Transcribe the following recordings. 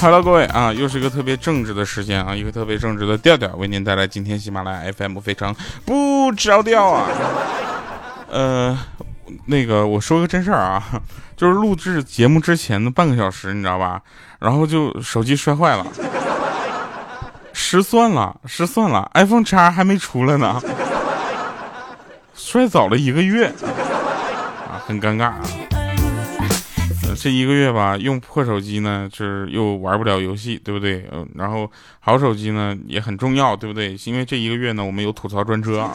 ，Hello，各位啊，又是一个特别正直的时间啊，一个特别正直的调调，为您带来今天喜马拉雅 FM 非常不着调啊。呃，那个我说个真事儿啊，就是录制节目之前的半个小时，你知道吧？然后就手机摔坏了，失算了，失算了，iPhone 叉还没出来呢，摔早了一个月啊，很尴尬啊。这一个月吧，用破手机呢，就是又玩不了游戏，对不对？嗯，然后好手机呢也很重要，对不对？因为这一个月呢，我们有吐槽专车啊，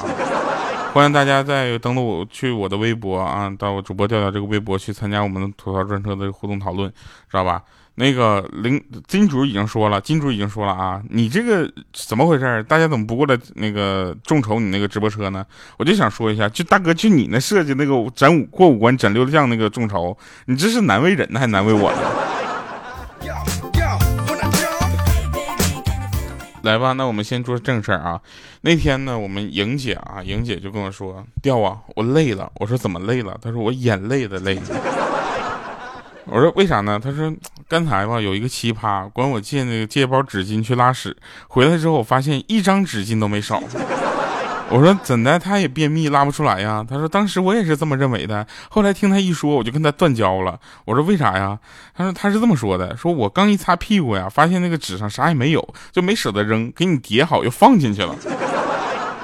欢迎大家在登录我去我的微博啊，到我主播调调这个微博去参加我们的吐槽专车的互动讨论，知道吧？那个林金主已经说了，金主已经说了啊，你这个怎么回事？大家怎么不过来那个众筹你那个直播车呢？我就想说一下，就大哥，就你那设计那个斩五过五关斩六将那个众筹，你这是难为人呢，还难为我呢？来吧，那我们先说正事儿啊。那天呢，我们莹姐啊，莹姐就跟我说：“调啊，我累了。”我说：“怎么累了？”她说：“我眼泪的累。”我说为啥呢？他说刚才吧有一个奇葩管我借那个借包纸巾去拉屎，回来之后我发现一张纸巾都没少。我说怎的？他也便秘拉不出来呀？他说当时我也是这么认为的，后来听他一说，我就跟他断交了。我说为啥呀？他说他是这么说的，说我刚一擦屁股呀，发现那个纸上啥也没有，就没舍得扔，给你叠好又放进去了。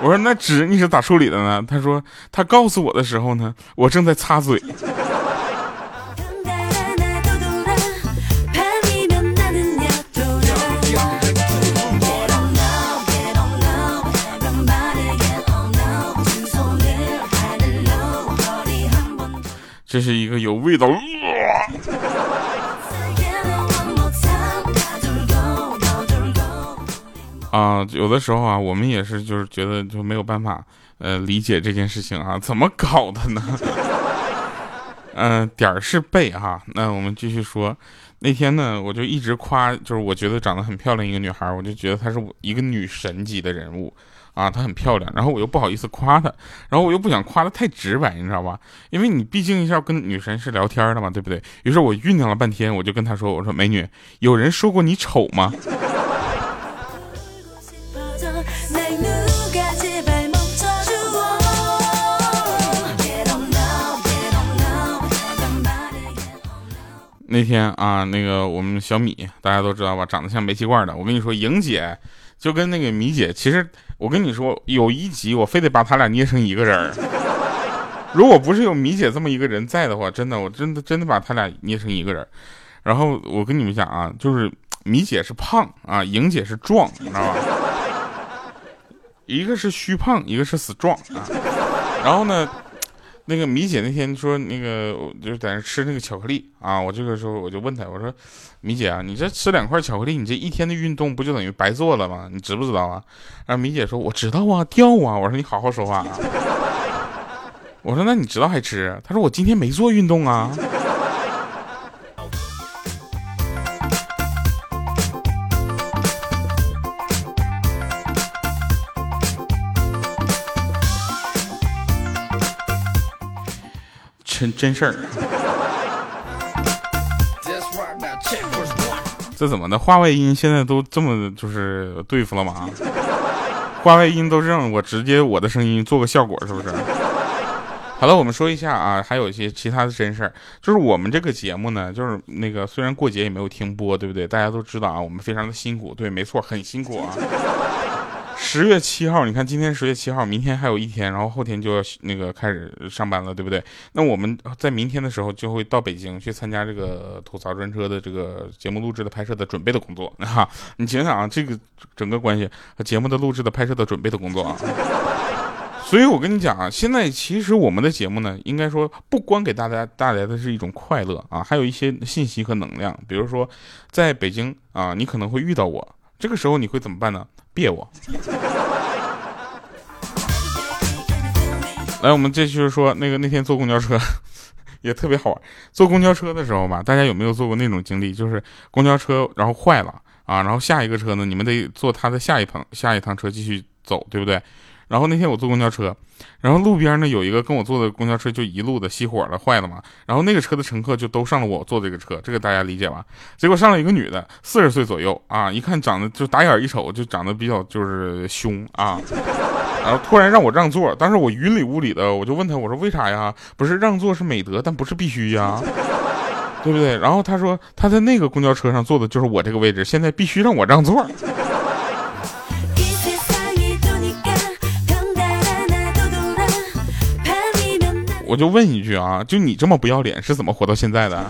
我说那纸你是咋处理的呢？他说他告诉我的时候呢，我正在擦嘴。这是一个有味道。啊，有的时候啊，我们也是，就是觉得就没有办法，呃，理解这件事情啊，怎么搞的呢？嗯，点儿是背哈。那我们继续说，那天呢，我就一直夸，就是我觉得长得很漂亮一个女孩，我就觉得她是我一个女神级的人物。啊，她很漂亮，然后我又不好意思夸她，然后我又不想夸的太直白，你知道吧？因为你毕竟是要跟女神是聊天的嘛，对不对？于是我酝酿了半天，我就跟她说：“我说美女，有人说过你丑吗？”那天啊，那个我们小米大家都知道吧，长得像煤气罐的。我跟你说，莹姐就跟那个米姐，其实。我跟你说，有一集我非得把他俩捏成一个人儿。如果不是有米姐这么一个人在的话，真的，我真的真的把他俩捏成一个人。然后我跟你们讲啊，就是米姐是胖啊，莹姐是壮，你知道吧？一个是虚胖，一个是死壮啊。然后呢？那个米姐那天说，那个就是在那吃那个巧克力啊，我这个时候我就问她，我说，米姐啊，你这吃两块巧克力，你这一天的运动不就等于白做了吗？你知不知道啊？然后米姐说，我知道啊，掉啊。我说你好好说话啊。我说那你知道还吃？她说我今天没做运动啊。真真事儿，这怎么的？话外音现在都这么就是对付了吗？话外音都是让我直接我的声音做个效果，是不是？好了，我们说一下啊，还有一些其他的真事儿，就是我们这个节目呢，就是那个虽然过节也没有停播，对不对？大家都知道啊，我们非常的辛苦，对，没错，很辛苦啊。十月七号，你看今天十月七号，明天还有一天，然后后天就要那个开始上班了，对不对？那我们在明天的时候就会到北京去参加这个吐槽专车的这个节目录制的拍摄的准备的工作哈。你想想啊，这个整个关系节目的录制的拍摄的准备的工作啊。所以我跟你讲啊，现在其实我们的节目呢，应该说不光给大家带来的是一种快乐啊，还有一些信息和能量。比如说，在北京啊，你可能会遇到我。这个时候你会怎么办呢？别我。来，我们继续说那个那天坐公交车 也特别好玩。坐公交车的时候吧，大家有没有坐过那种经历？就是公交车然后坏了啊，然后下一个车呢，你们得坐他的下一趟下一趟车继续走，对不对？然后那天我坐公交车，然后路边呢有一个跟我坐的公交车就一路的熄火了，坏了嘛。然后那个车的乘客就都上了我坐这个车，这个大家理解吧？结果上了一个女的，四十岁左右啊，一看长得就打眼一瞅就长得比较就是凶啊。然后突然让我让座，当时我云里雾里的，我就问他，我说为啥呀？不是让座是美德，但不是必须呀，对不对？然后他说他在那个公交车上坐的就是我这个位置，现在必须让我让座。我就问一句啊，就你这么不要脸，是怎么活到现在的？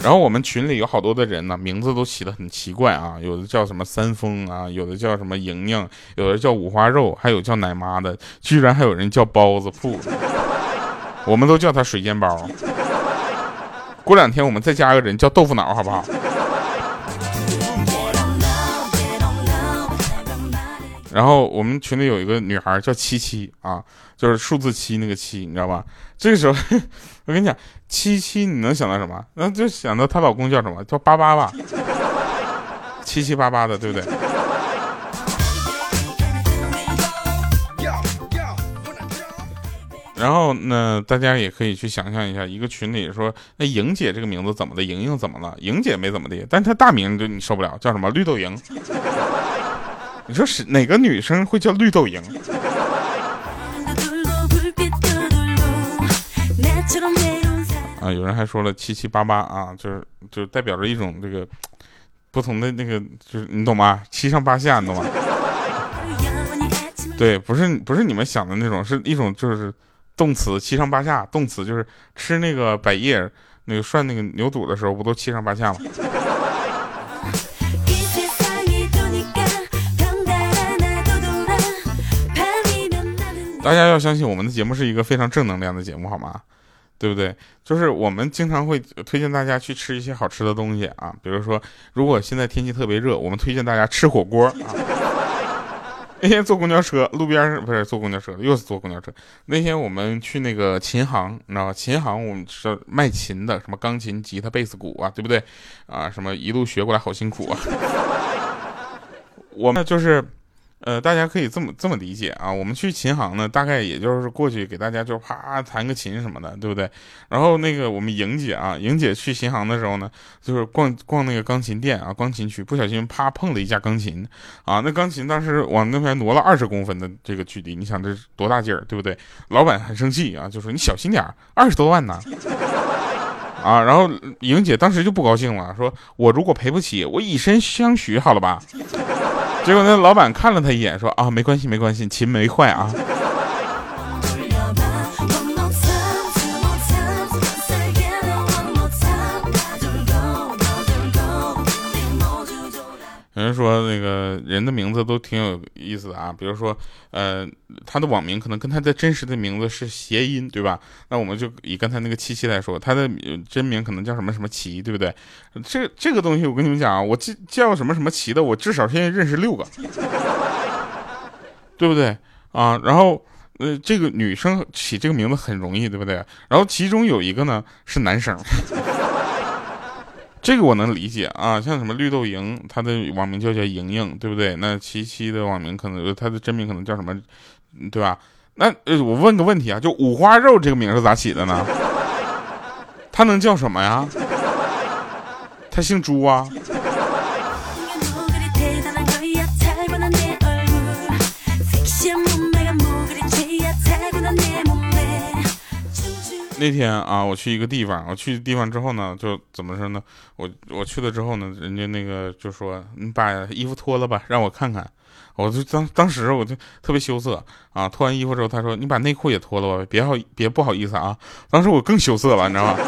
然后我们群里有好多的人呢，名字都起的很奇怪啊，有的叫什么三丰啊，有的叫什么莹莹，有的叫五花肉，还有叫奶妈的，居然还有人叫包子铺，我们都叫他水煎包。过两天我们再加个人叫豆腐脑，好不好？然后我们群里有一个女孩叫七七啊，就是数字七那个七，你知道吧？这个时候，我跟你讲，七七你能想到什么？那就想到她老公叫什么？叫八八吧，七七八八的，对不对？然后呢，大家也可以去想象一下，一个群里说，那莹姐这个名字怎么的？莹莹怎么了？莹姐没怎么的，但她大名就你受不了，叫什么？绿豆莹。你说是哪个女生会叫绿豆莹？啊，有人还说了七七八八啊，就是就代表着一种这个不同的那个，就是你懂吗？七上八下，你懂吗？对，不是不是你们想的那种，是一种就是动词七上八下，动词就是吃那个百叶那个涮那个牛肚的时候，不都七上八下吗？大家要相信我们的节目是一个非常正能量的节目，好吗？对不对？就是我们经常会推荐大家去吃一些好吃的东西啊，比如说，如果现在天气特别热，我们推荐大家吃火锅啊。那天坐公交车，路边不是坐公交车，又是坐公交车。那天我们去那个琴行，你知道吧？琴行我们是卖琴的，什么钢琴、吉他、贝斯、鼓啊，对不对？啊，什么一路学过来好辛苦啊。我们就是。呃，大家可以这么这么理解啊，我们去琴行呢，大概也就是过去给大家就啪弹个琴什么的，对不对？然后那个我们莹姐啊，莹姐去琴行的时候呢，就是逛逛那个钢琴店啊，钢琴区，不小心啪碰了一架钢琴啊，那钢琴当时往那边挪了二十公分的这个距离，你想这多大劲儿，对不对？老板很生气啊，就说你小心点二十多万呢，啊，然后莹姐当时就不高兴了，说我如果赔不起，我以身相许，好了吧？结果那老板看了他一眼，说：“啊，没关系，没关系，琴没坏啊。”有人说那个人的名字都挺有意思的啊，比如说，呃，他的网名可能跟他的真实的名字是谐音，对吧？那我们就以刚才那个七七来说，他的真名可能叫什么什么奇，对不对？这这个东西我跟你们讲啊，我叫叫什么什么奇的，我至少现在认识六个，对不对啊？然后，呃，这个女生起这个名字很容易，对不对？然后其中有一个呢是男生。这个我能理解啊，像什么绿豆蝇，它的网名就叫莹莹，对不对？那七七的网名可能它的真名可能叫什么，对吧？那呃，我问个问题啊，就五花肉这个名是咋起的呢？他能叫什么呀？他姓朱啊？那天啊，我去一个地方，我去地方之后呢，就怎么说呢？我我去了之后呢，人家那个就说你把衣服脱了吧，让我看看。我就当当时我就特别羞涩啊，脱完衣服之后，他说你把内裤也脱了吧，别好别不好意思啊。当时我更羞涩了，你知道吗？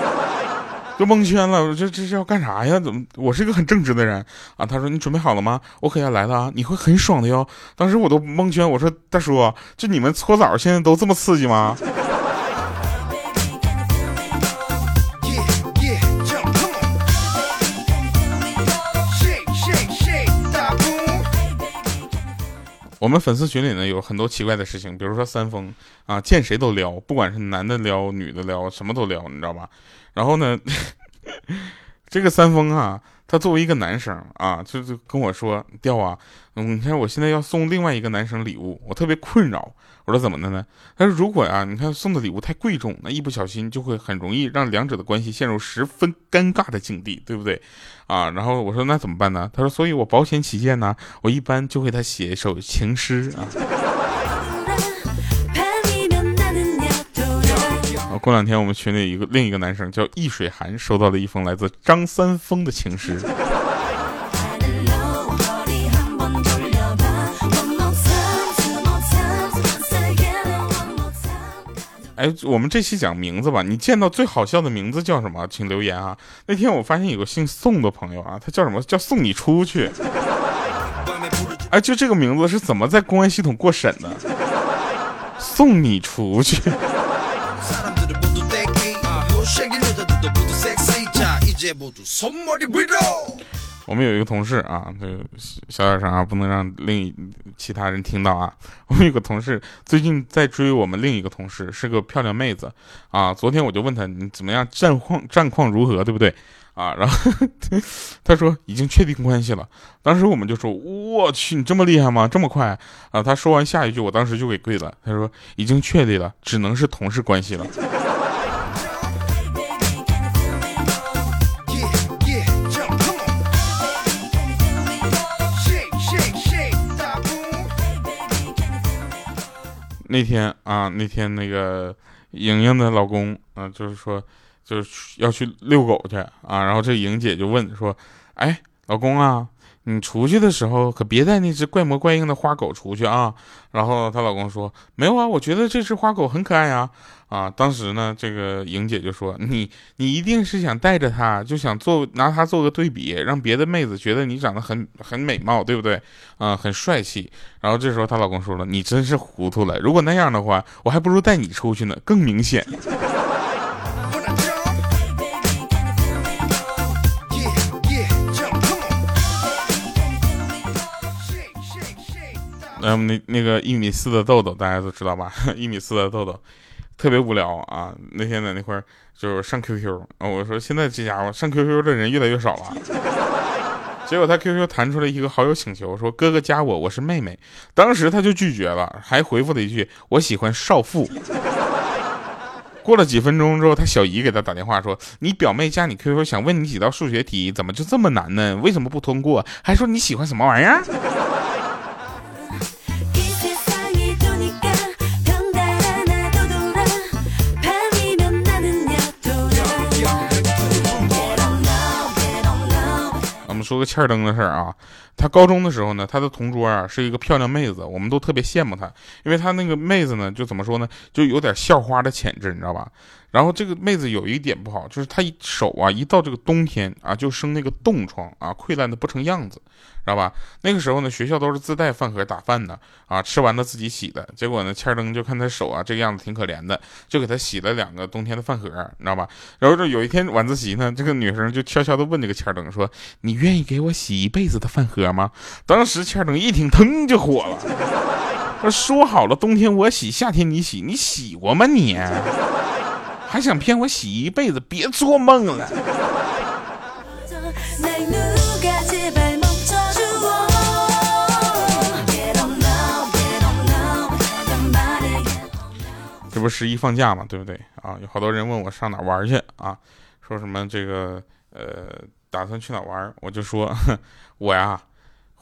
就蒙圈了，我这这是要干啥呀？怎么我是一个很正直的人啊？他说你准备好了吗？我可要来了啊！你会很爽的哟。当时我都蒙圈，我说大叔，就你们搓澡现在都这么刺激吗？我们粉丝群里呢有很多奇怪的事情，比如说三丰啊，见谁都撩，不管是男的撩、女的撩，什么都撩，你知道吧？然后呢，这个三丰啊，他作为一个男生啊，就就跟我说：“调啊，你看我现在要送另外一个男生礼物，我特别困扰。”我说：“怎么的呢？”他说：“如果啊，你看送的礼物太贵重，那一不小心就会很容易让两者的关系陷入十分尴尬的境地，对不对？”啊，然后我说：“那怎么办呢？”他说：“所以我保险起见呢，我一般就给他写一首情诗啊。”过两天我们群里一个另一个男生叫易水寒，收到了一封来自张三丰的情诗。哎，我们这期讲名字吧，你见到最好笑的名字叫什么？请留言啊！那天我发现有个姓宋的朋友啊，他叫什么叫送你出去？哎，就这个名字是怎么在公安系统过审的？送你出去。我们有一个同事啊，这个小点声啊，不能让另一其他人听到啊。我们有个同事最近在追我们另一个同事，是个漂亮妹子啊。昨天我就问他你怎么样，战况战况如何，对不对啊？然后他说已经确定关系了。当时我们就说我去，你这么厉害吗？这么快啊？他说完下一句，我当时就给跪了。他说已经确定了，只能是同事关系了。那天啊，那天那个莹莹的老公啊，就是说，就是要去遛狗去啊。然后这莹姐就问说：“哎，老公啊，你出去的时候可别带那只怪模怪样的花狗出去啊。”然后她老公说：“没有啊，我觉得这只花狗很可爱啊。”啊，当时呢，这个莹姐就说：“你你一定是想带着它，就想做拿它做个对比，让别的妹子觉得你长得很很美貌，对不对？啊，很帅气。”然后这时候她老公说了：“你真是糊涂了，如果那样的话，我还不如带你出去呢，更明显。”那么那那个一米四的豆豆，大家都知道吧？一米四的豆豆。特别无聊啊！那天在那块儿就是上 QQ 啊，我说现在这家伙上 QQ 的人越来越少了。结果他 QQ 弹出来一个好友请求，说哥哥加我，我是妹妹。当时他就拒绝了，还回复了一句我喜欢少妇。过了几分钟之后，他小姨给他打电话说，你表妹加你 QQ 想问你几道数学题，怎么就这么难呢？为什么不通过？还说你喜欢什么玩意儿？说个欠儿灯的事儿啊，他高中的时候呢，他的同桌啊是一个漂亮妹子，我们都特别羡慕她，因为她那个妹子呢，就怎么说呢，就有点校花的潜质，你知道吧？然后这个妹子有一点不好，就是她手啊，一到这个冬天啊，就生那个冻疮啊，溃烂的不成样子，知道吧？那个时候呢，学校都是自带饭盒打饭的啊，吃完了自己洗的。结果呢，千灯就看她手啊，这个样子挺可怜的，就给她洗了两个冬天的饭盒，你知道吧？然后这有一天晚自习呢，这个女生就悄悄的问这个千灯说：“你愿意给我洗一辈子的饭盒吗？”当时千灯一听，腾就火了，说：“说好了冬天我洗，夏天你洗，你洗过吗你？”还想骗我洗一辈子？别做梦了！这不十一放假嘛，对不对啊？有好多人问我上哪玩去啊？说什么这个呃，打算去哪玩？我就说 我呀，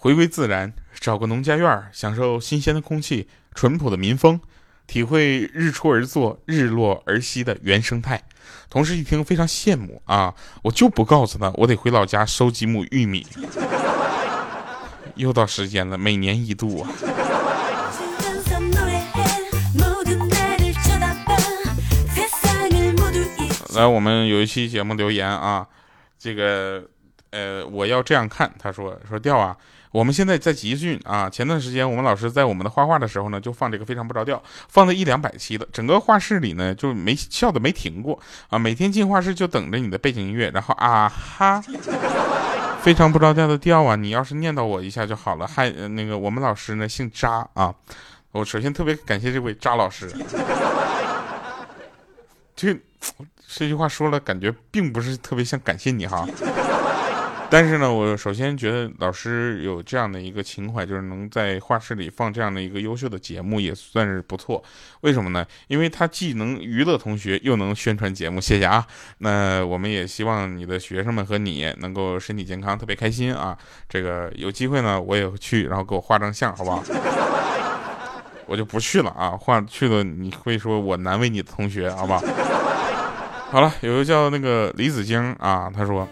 回归自然，找个农家院，享受新鲜的空气，淳朴的民风。体会日出而作、日落而息的原生态，同事一听非常羡慕啊！我就不告诉他，我得回老家收几亩玉米。又到时间了，每年一度啊！来，我们有一期节目留言啊，这个呃，我要这样看，他说说调啊。我们现在在集训啊，前段时间我们老师在我们的画画的时候呢，就放这个非常不着调，放了一两百期的，整个画室里呢就没笑的没停过啊，每天进画室就等着你的背景音乐，然后啊哈，非常不着调的调啊，你要是念叨我一下就好了。还那个我们老师呢姓扎啊，我首先特别感谢这位扎老师，这这句话说了感觉并不是特别像感谢你哈。但是呢，我首先觉得老师有这样的一个情怀，就是能在画室里放这样的一个优秀的节目，也算是不错。为什么呢？因为他既能娱乐同学，又能宣传节目。谢谢啊！那我们也希望你的学生们和你能够身体健康，特别开心啊！这个有机会呢，我也去，然后给我画张像，好不好？我就不去了啊！画去了你会说我难为你的同学，好不好？好了，有个叫那个李子晶啊，他说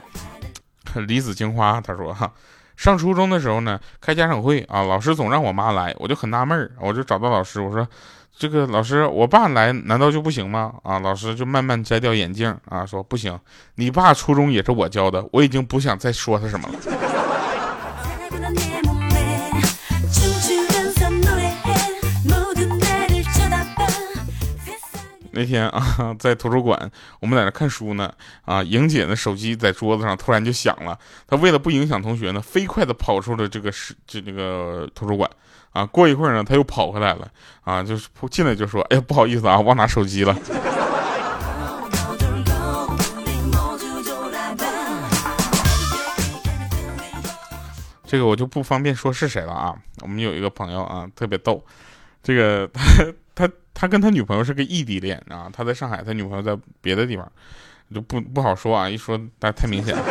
离子青花，他说哈，上初中的时候呢，开家长会啊，老师总让我妈来，我就很纳闷儿，我就找到老师，我说这个老师，我爸来难道就不行吗？啊，老师就慢慢摘掉眼镜啊，说不行，你爸初中也是我教的，我已经不想再说他什么了。那天 啊，在图书馆，我们在那看书呢。啊，莹姐的手机在桌子上突然就响了。她为了不影响同学呢，飞快的跑出了这个是这这个图书馆。啊，过一会儿呢，她又跑回来了。啊，就是进来就说：“哎呀，不好意思啊，忘拿手机了。”这个我就不方便说是谁了啊。我们有一个朋友啊，特别逗。这个他他跟他女朋友是个异地恋啊，他在上海，他女朋友在别的地方，就不不好说啊，一说太太明显了。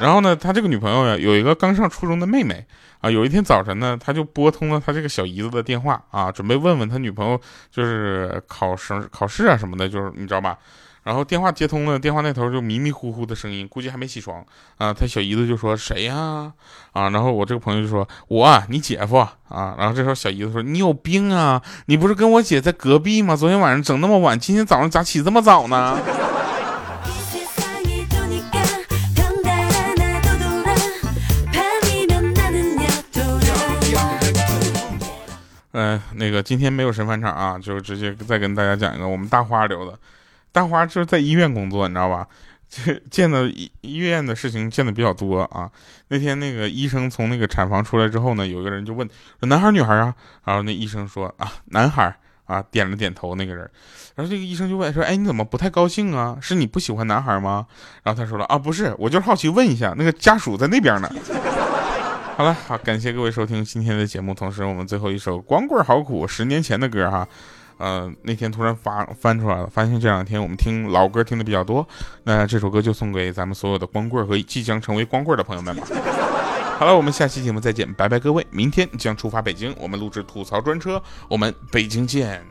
然后呢，他这个女朋友呀，有一个刚上初中的妹妹啊，有一天早晨呢，他就拨通了他这个小姨子的电话啊，准备问问他女朋友就是考试考试啊什么的，就是你知道吧？然后电话接通了，电话那头就迷迷糊糊的声音，估计还没起床啊。他小姨子就说：“谁呀？”啊，然后我这个朋友就说：“我，你姐夫啊。”然后这时候小姨子说：“你有病啊！你不是跟我姐在隔壁吗？昨天晚上整那么晚，今天早上咋起这么早呢？”嗯，那个今天没有神返场啊，就直接再跟大家讲一个我们大花留的。大花就是在医院工作，你知道吧？见的医医院的事情见的比较多啊。那天那个医生从那个产房出来之后呢，有一个人就问说：“男孩女孩啊？”然后那医生说：“啊，男孩啊。”点了点头。那个人，然后这个医生就问说：“哎，你怎么不太高兴啊？是你不喜欢男孩吗？”然后他说了：“啊，不是，我就是好奇问一下，那个家属在那边呢。”好了，好，感谢各位收听今天的节目。同时，我们最后一首《光棍好苦》，十年前的歌哈。呃，那天突然发翻出来了，发现这两天我们听老歌听的比较多，那这首歌就送给咱们所有的光棍和即将成为光棍的朋友们吧。好了，我们下期节目再见，拜拜各位！明天将出发北京，我们录制吐槽专车，我们北京见。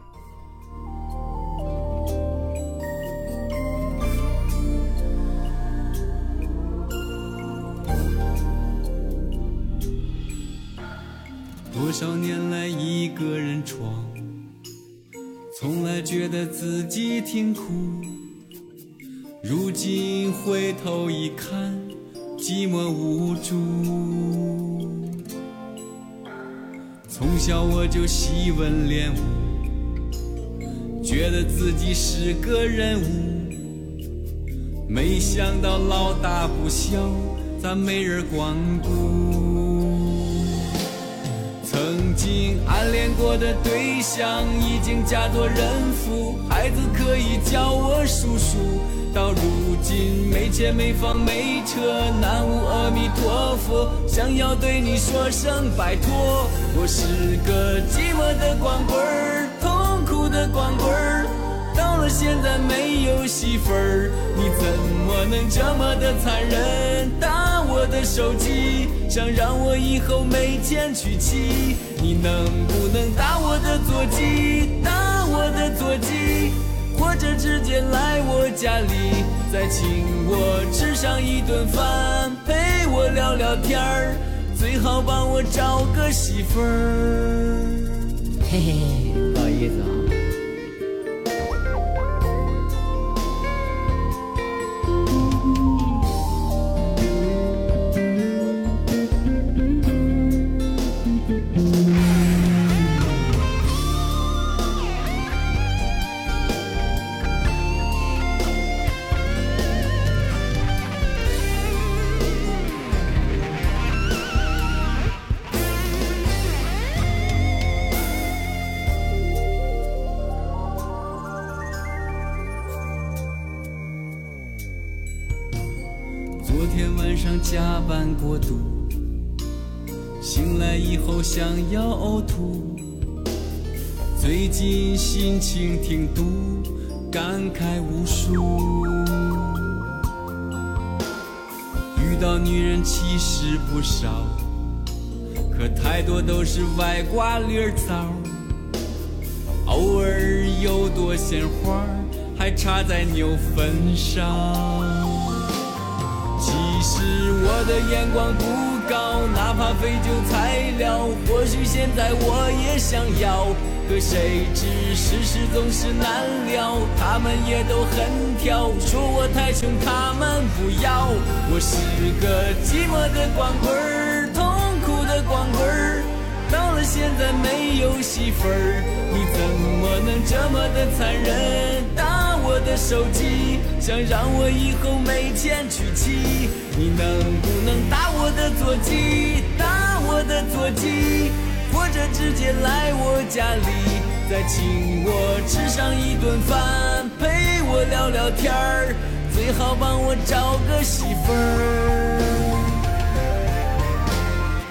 多少年来一个人闯。从来觉得自己挺苦，如今回头一看，寂寞无助。从小我就习文练武，觉得自己是个人物，没想到老大不小，咋没人光顾？曾经暗恋过的对象已经嫁作人妇，孩子可以叫我叔叔。到如今没钱没房没车，南无阿弥陀佛，想要对你说声拜托。我是个寂寞的光棍儿，痛苦的光棍儿，到了现在没有媳妇儿，你怎么能这么的残忍？我的手机，想让我以后没钱娶妻，你能不能打我的座机，打我的座机，或者直接来我家里，再请我吃上一顿饭，陪我聊聊天儿，最好帮我找个媳妇儿。嘿嘿嘿，不好意思啊。心情挺堵，感慨无数。遇到女人其实不少，可太多都是歪瓜裂枣。偶尔有朵鲜花，还插在牛粪上。其实我的眼光不高，哪怕废旧材料，或许现在我也想要。可谁知世事总是难料，他们也都很挑，说我太穷，他们不要。我是个寂寞的光棍儿，痛苦的光棍儿，到了现在没有媳妇儿，你怎么能这么的残忍？打我的手机，想让我以后没钱娶妻，你能不能打我的座机，打我的座机，或者直接来我家里，再请我吃上一顿饭，陪我聊聊天儿，最好帮我找个媳妇儿。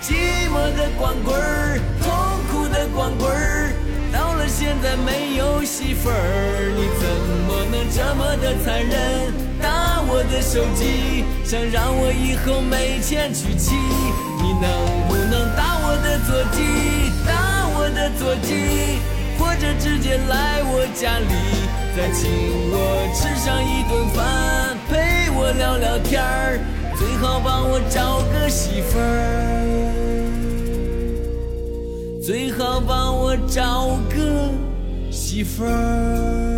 寂寞的光棍儿，痛苦的光棍儿。到了现在没有媳妇儿，你怎么能这么的残忍？打我的手机，想让我以后没钱娶妻。直接来我家里，再请我吃上一顿饭，陪我聊聊天儿，最好帮我找个媳妇儿。最好帮我找个媳妇儿。